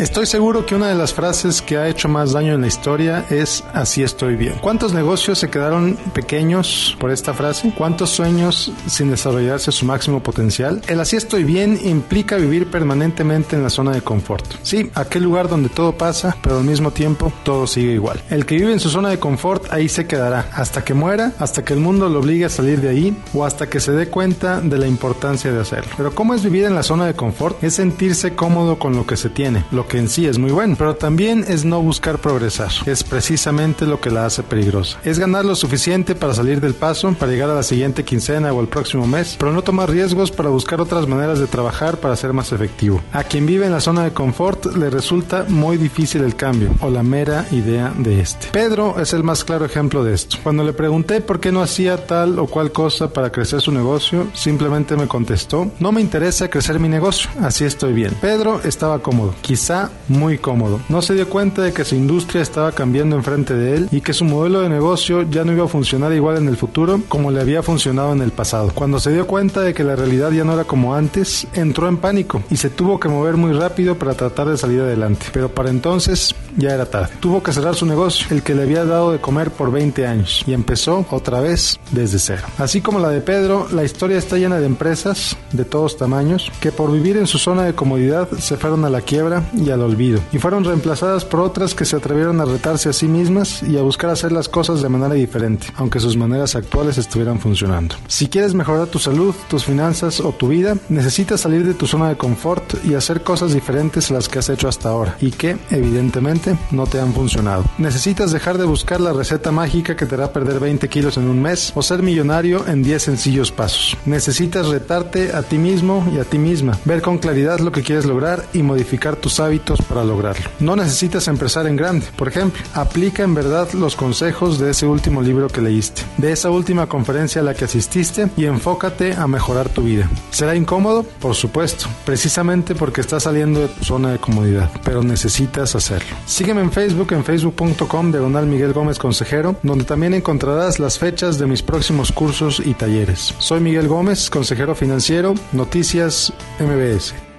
Estoy seguro que una de las frases que ha hecho más daño en la historia es así estoy bien. ¿Cuántos negocios se quedaron pequeños por esta frase? ¿Cuántos sueños sin desarrollarse a su máximo potencial? El así estoy bien implica vivir permanentemente en la zona de confort. Sí, aquel lugar donde todo pasa, pero al mismo tiempo todo sigue igual. El que vive en su zona de confort ahí se quedará hasta que muera, hasta que el mundo lo obligue a salir de ahí o hasta que se dé cuenta de la importancia de hacerlo. Pero ¿cómo es vivir en la zona de confort? Es sentirse cómodo con lo que se tiene, lo que en sí es muy bueno, pero también es no buscar progresar. Es precisamente lo que la hace peligrosa. Es ganar lo suficiente para salir del paso, para llegar a la siguiente quincena o el próximo mes, pero no tomar riesgos para buscar otras maneras de trabajar para ser más efectivo. A quien vive en la zona de confort le resulta muy difícil el cambio o la mera idea de este. Pedro es el más claro ejemplo de esto. Cuando le pregunté por qué no hacía tal o cual cosa para crecer su negocio, simplemente me contestó, no me interesa crecer mi negocio, así estoy bien. Pedro estaba cómodo, quizá muy cómodo. No se dio cuenta de que su industria estaba cambiando enfrente de él y que su modelo de negocio ya no iba a funcionar igual en el futuro como le había funcionado en el pasado. Cuando se dio cuenta de que la realidad ya no era como antes, entró en pánico y se tuvo que mover muy rápido para tratar de salir adelante. Pero para entonces ya era tarde. Tuvo que cerrar su negocio, el que le había dado de comer por 20 años, y empezó otra vez desde cero. Así como la de Pedro, la historia está llena de empresas de todos tamaños que por vivir en su zona de comodidad se fueron a la quiebra y al olvido y fueron reemplazadas por otras que se atrevieron a retarse a sí mismas y a buscar hacer las cosas de manera diferente, aunque sus maneras actuales estuvieran funcionando. Si quieres mejorar tu salud, tus finanzas o tu vida, necesitas salir de tu zona de confort y hacer cosas diferentes a las que has hecho hasta ahora y que, evidentemente, no te han funcionado. Necesitas dejar de buscar la receta mágica que te hará perder 20 kilos en un mes o ser millonario en 10 sencillos pasos. Necesitas retarte a ti mismo y a ti misma, ver con claridad lo que quieres lograr y modificar tus para lograrlo. No necesitas empezar en grande. Por ejemplo, aplica en verdad los consejos de ese último libro que leíste, de esa última conferencia a la que asististe y enfócate a mejorar tu vida. ¿Será incómodo? Por supuesto, precisamente porque estás saliendo de tu zona de comodidad, pero necesitas hacerlo. Sígueme en Facebook en facebook.com diagonal Miguel Gómez Consejero, donde también encontrarás las fechas de mis próximos cursos y talleres. Soy Miguel Gómez, consejero financiero, Noticias MBS.